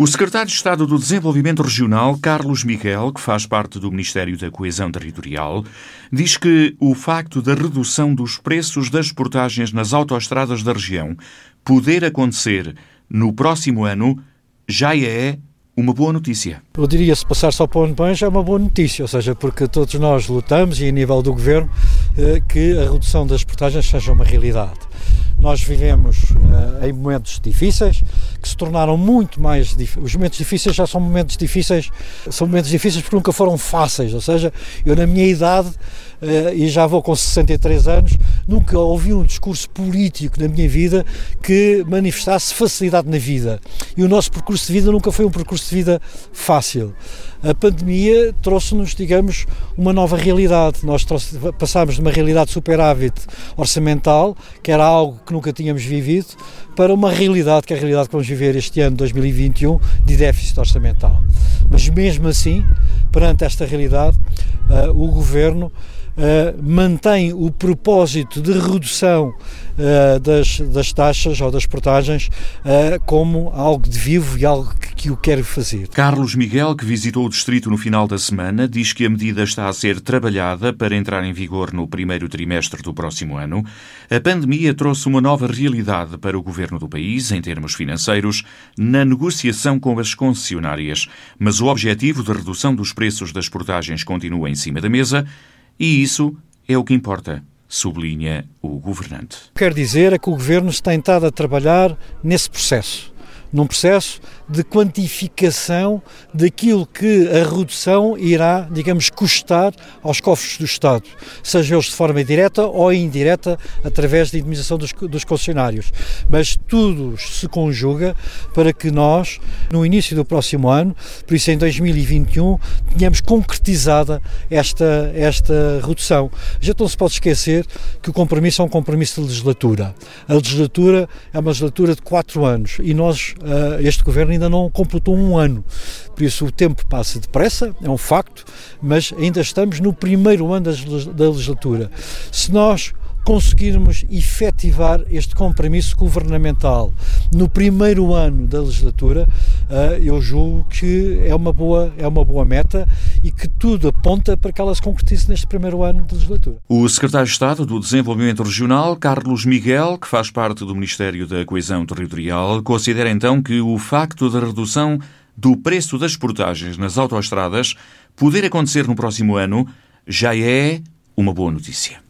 O secretário de Estado do Desenvolvimento Regional, Carlos Miguel, que faz parte do Ministério da Coesão Territorial, diz que o facto da redução dos preços das portagens nas autoestradas da região poder acontecer no próximo ano já é uma boa notícia. Eu diria, se passar só para o ano já é uma boa notícia, ou seja, porque todos nós lutamos, e a nível do Governo, eh, que a redução das portagens seja uma realidade. Nós vivemos uh, em momentos difíceis que se tornaram muito mais os momentos difíceis já são momentos difíceis são momentos difíceis porque nunca foram fáceis ou seja eu na minha idade uh, e já vou com 63 anos nunca ouvi um discurso político na minha vida que manifestasse facilidade na vida e o nosso percurso de vida nunca foi um percurso de vida fácil a pandemia trouxe-nos, digamos, uma nova realidade. Nós trouxe, passámos de uma realidade superávit orçamental, que era algo que nunca tínhamos vivido, para uma realidade, que é a realidade que vamos viver este ano, 2021, de déficit orçamental. Mas mesmo assim, perante esta realidade, uh, o Governo uh, mantém o propósito de redução uh, das, das taxas ou das portagens uh, como algo de vivo e algo que, que o quer fazer. Carlos Miguel, que visitou o distrito no final da semana, diz que a medida está a ser trabalhada para entrar em vigor no primeiro trimestre do próximo ano. A pandemia trouxe uma nova realidade para o governo do país, em termos financeiros, na negociação com as concessionárias. Mas o objetivo de redução dos preços das portagens continua em cima da mesa e isso é o que importa, sublinha o governante. Quer dizer é que o governo está tentado a trabalhar nesse processo num processo de quantificação daquilo que a redução irá, digamos, custar aos cofres do Estado, seja eles de forma direta ou indireta através da indemnização dos, dos concessionários. Mas tudo se conjuga para que nós, no início do próximo ano, por isso em 2021, tenhamos concretizada esta, esta redução. Já não se pode esquecer que o compromisso é um compromisso de legislatura. A legislatura é uma legislatura de quatro anos e nós uh, este governo ainda não completou um ano. Por isso o tempo passa depressa, é um facto, mas ainda estamos no primeiro ano da legislatura. Se nós conseguirmos efetivar este compromisso governamental no primeiro ano da legislatura, eh, eu julgo que é uma boa, é uma boa meta e que tudo aponta para que ela se concretize neste primeiro ano da legislatura. O secretário de Estado do Desenvolvimento Regional, Carlos Miguel, que faz parte do Ministério da Coesão Territorial, considera então que o facto da redução do preço das portagens nas autoestradas poder acontecer no próximo ano já é uma boa notícia.